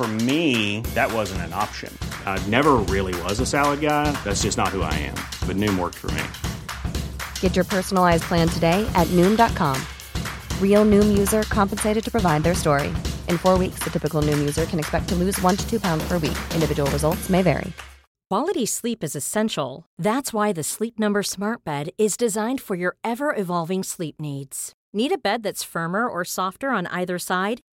For me, that wasn't an option. I never really was a salad guy. That's just not who I am. But Noom worked for me. Get your personalized plan today at Noom.com. Real Noom user compensated to provide their story. In four weeks, the typical Noom user can expect to lose one to two pounds per week. Individual results may vary. Quality sleep is essential. That's why the Sleep Number Smart Bed is designed for your ever evolving sleep needs. Need a bed that's firmer or softer on either side?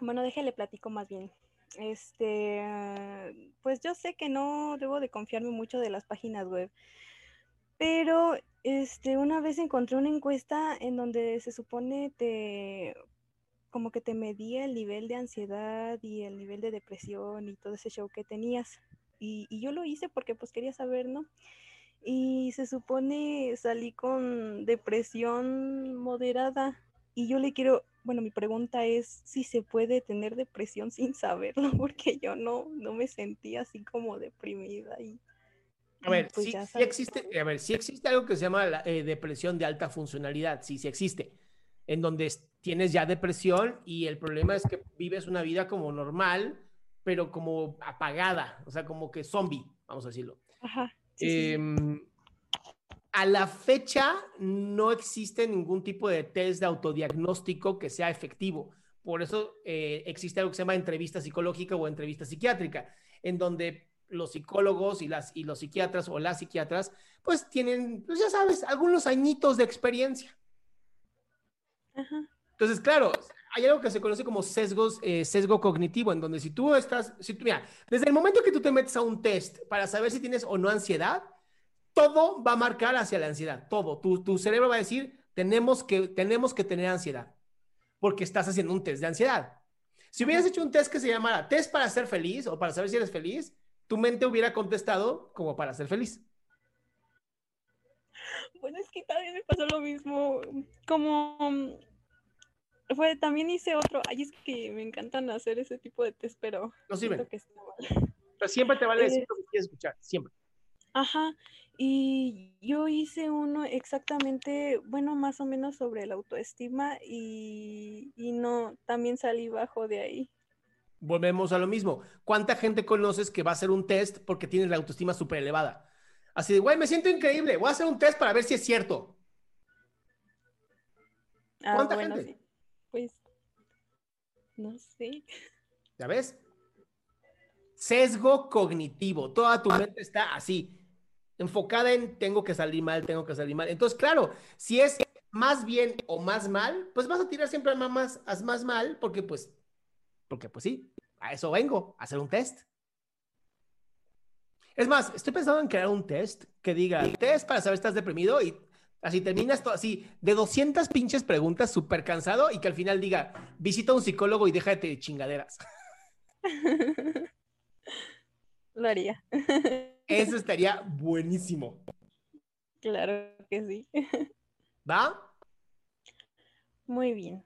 bueno, déjale platico más bien. Este, pues yo sé que no debo de confiarme mucho de las páginas web, pero este, una vez encontré una encuesta en donde se supone te como que te medía el nivel de ansiedad y el nivel de depresión y todo ese show que tenías. Y, y yo lo hice porque pues quería saber, ¿no? Y se supone salí con depresión moderada. Y yo le quiero, bueno, mi pregunta es si se puede tener depresión sin saberlo, porque yo no, no me sentía así como deprimida y a ver, pues sí, sí, existe, a ver, sí existe algo que se llama la, eh, depresión de alta funcionalidad, sí, sí existe, en donde tienes ya depresión y el problema es que vives una vida como normal, pero como apagada, o sea, como que zombie, vamos a decirlo. Ajá. Sí, eh, a la fecha no existe ningún tipo de test de autodiagnóstico que sea efectivo. Por eso eh, existe algo que se llama entrevista psicológica o entrevista psiquiátrica, en donde los psicólogos y, las, y los psiquiatras o las psiquiatras, pues tienen, pues ya sabes, algunos añitos de experiencia. Ajá. Entonces, claro, hay algo que se conoce como sesgos, eh, sesgo cognitivo, en donde si tú estás, si tú, mira, desde el momento que tú te metes a un test para saber si tienes o no ansiedad, todo va a marcar hacia la ansiedad, todo. Tu, tu cerebro va a decir, tenemos que, tenemos que tener ansiedad, porque estás haciendo un test de ansiedad. Si hubieras hecho un test que se llamara test para ser feliz o para saber si eres feliz, tu mente hubiera contestado como para ser feliz. Bueno, es que también me pasó lo mismo. Como fue, también hice otro. Ay, es que me encantan hacer ese tipo de test, pero no sirven. Que está mal. Pero siempre te vale decir Eh, lo que quieres escuchar, siempre. Ajá. Y yo hice uno exactamente, bueno, más o menos sobre la autoestima y, y no, también salí bajo de ahí. Volvemos a lo mismo. ¿Cuánta gente conoces que va a hacer un test porque tiene la autoestima súper elevada? Así de, güey, me siento increíble, voy a hacer un test para ver si es cierto. Ah, ¿Cuánta bueno, gente? sí. Pues, no sé. ¿Ya ves? Sesgo cognitivo. Toda tu mente está así, enfocada en tengo que salir mal, tengo que salir mal. Entonces, claro, si es más bien o más mal, pues vas a tirar siempre a más, a más mal, porque pues, porque pues sí, a eso vengo, a hacer un test. Es más, estoy pensando en crear un test que diga, test para saber si estás deprimido y así terminas todo así, de 200 pinches preguntas, súper cansado y que al final diga, visita a un psicólogo y déjate de chingaderas. Lo haría. Eso estaría buenísimo. Claro que sí. ¿Va? Muy bien.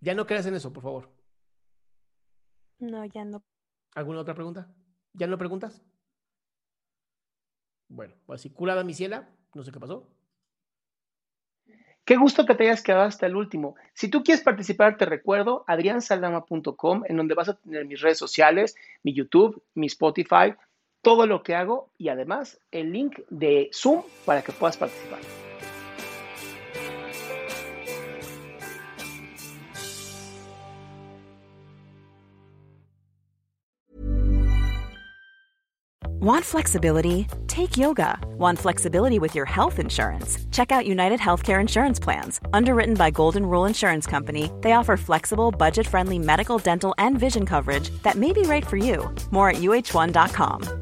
Ya no creas en eso, por favor. No, ya no. ¿Alguna otra pregunta? ¿Ya no preguntas? Bueno, pues así curada mi ciela, no sé qué pasó. Qué gusto que te hayas quedado hasta el último. Si tú quieres participar, te recuerdo adriansaldama.com, en donde vas a tener mis redes sociales, mi YouTube, mi Spotify, todo lo que hago y además el link de Zoom para que puedas participar. Want flexibility? Take yoga. Want flexibility with your health insurance? Check out United Healthcare Insurance Plans. Underwritten by Golden Rule Insurance Company, they offer flexible, budget friendly medical, dental, and vision coverage that may be right for you. More at uh1.com.